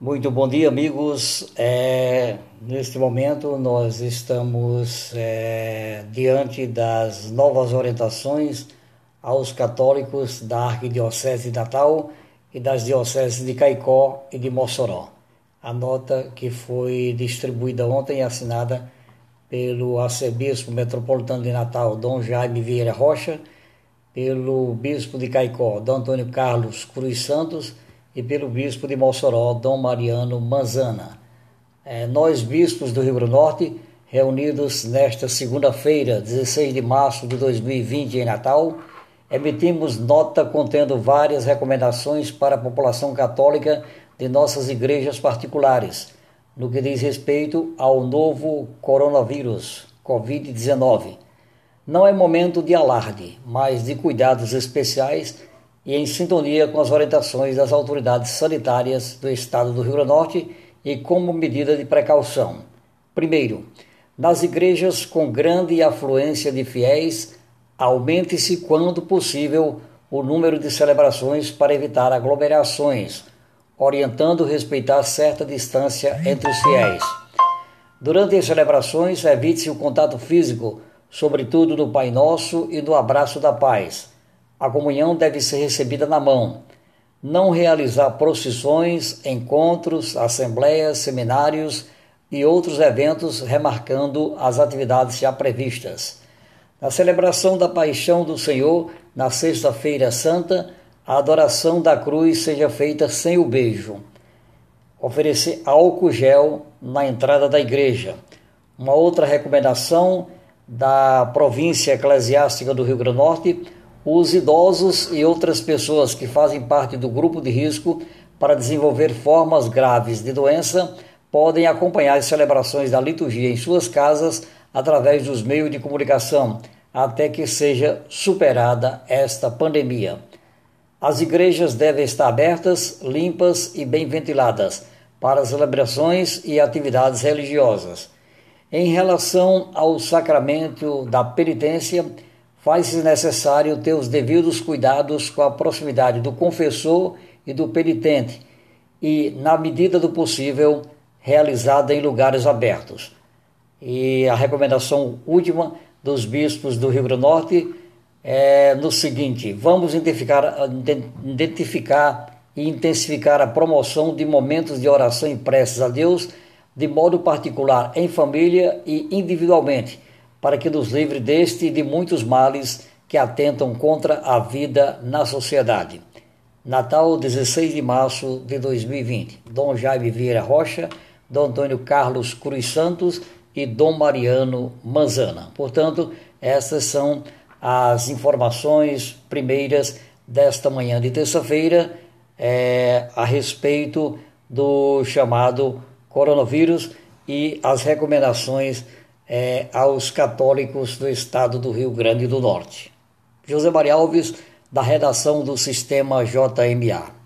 Muito bom dia, amigos. É, neste momento, nós estamos é, diante das novas orientações aos católicos da Arquidiocese de Natal e das dioceses de Caicó e de Mossoró. A nota que foi distribuída ontem e assinada pelo arcebispo metropolitano de Natal, Dom Jaime Vieira Rocha, pelo bispo de Caicó, Dom Antônio Carlos Cruz Santos, e pelo bispo de Mossoró, Dom Mariano Manzana. É, nós, bispos do Rio Grande do Norte, reunidos nesta segunda-feira, 16 de março de 2020, em Natal, emitimos nota contendo várias recomendações para a população católica de nossas igrejas particulares, no que diz respeito ao novo coronavírus, Covid-19. Não é momento de alarde, mas de cuidados especiais e em sintonia com as orientações das autoridades sanitárias do Estado do Rio Grande do Norte e como medida de precaução. Primeiro, nas igrejas com grande afluência de fiéis, aumente-se, quando possível, o número de celebrações para evitar aglomerações, orientando respeitar certa distância entre os fiéis. Durante as celebrações, evite-se o contato físico, sobretudo no Pai Nosso e no abraço da paz a comunhão deve ser recebida na mão. Não realizar procissões, encontros, assembleias, seminários e outros eventos remarcando as atividades já previstas. Na celebração da Paixão do Senhor, na Sexta-feira Santa, a adoração da cruz seja feita sem o beijo. Oferecer álcool gel na entrada da igreja. Uma outra recomendação da província eclesiástica do Rio Grande do Norte os idosos e outras pessoas que fazem parte do grupo de risco para desenvolver formas graves de doença podem acompanhar as celebrações da liturgia em suas casas através dos meios de comunicação até que seja superada esta pandemia. As igrejas devem estar abertas, limpas e bem ventiladas para celebrações e atividades religiosas. Em relação ao sacramento da penitência, faz-se necessário ter os devidos cuidados com a proximidade do confessor e do penitente e, na medida do possível, realizada em lugares abertos. E a recomendação última dos bispos do Rio Grande do Norte é no seguinte: vamos identificar, identificar e intensificar a promoção de momentos de oração e preces a Deus, de modo particular em família e individualmente para que nos livre deste e de muitos males que atentam contra a vida na sociedade. Natal, 16 de março de 2020. Dom Jaime Vieira Rocha, Dom Antônio Carlos Cruz Santos e Dom Mariano Manzana. Portanto, essas são as informações primeiras desta manhã de terça-feira é, a respeito do chamado coronavírus e as recomendações é, aos católicos do estado do Rio Grande do Norte. José Maria Alves, da redação do Sistema JMA.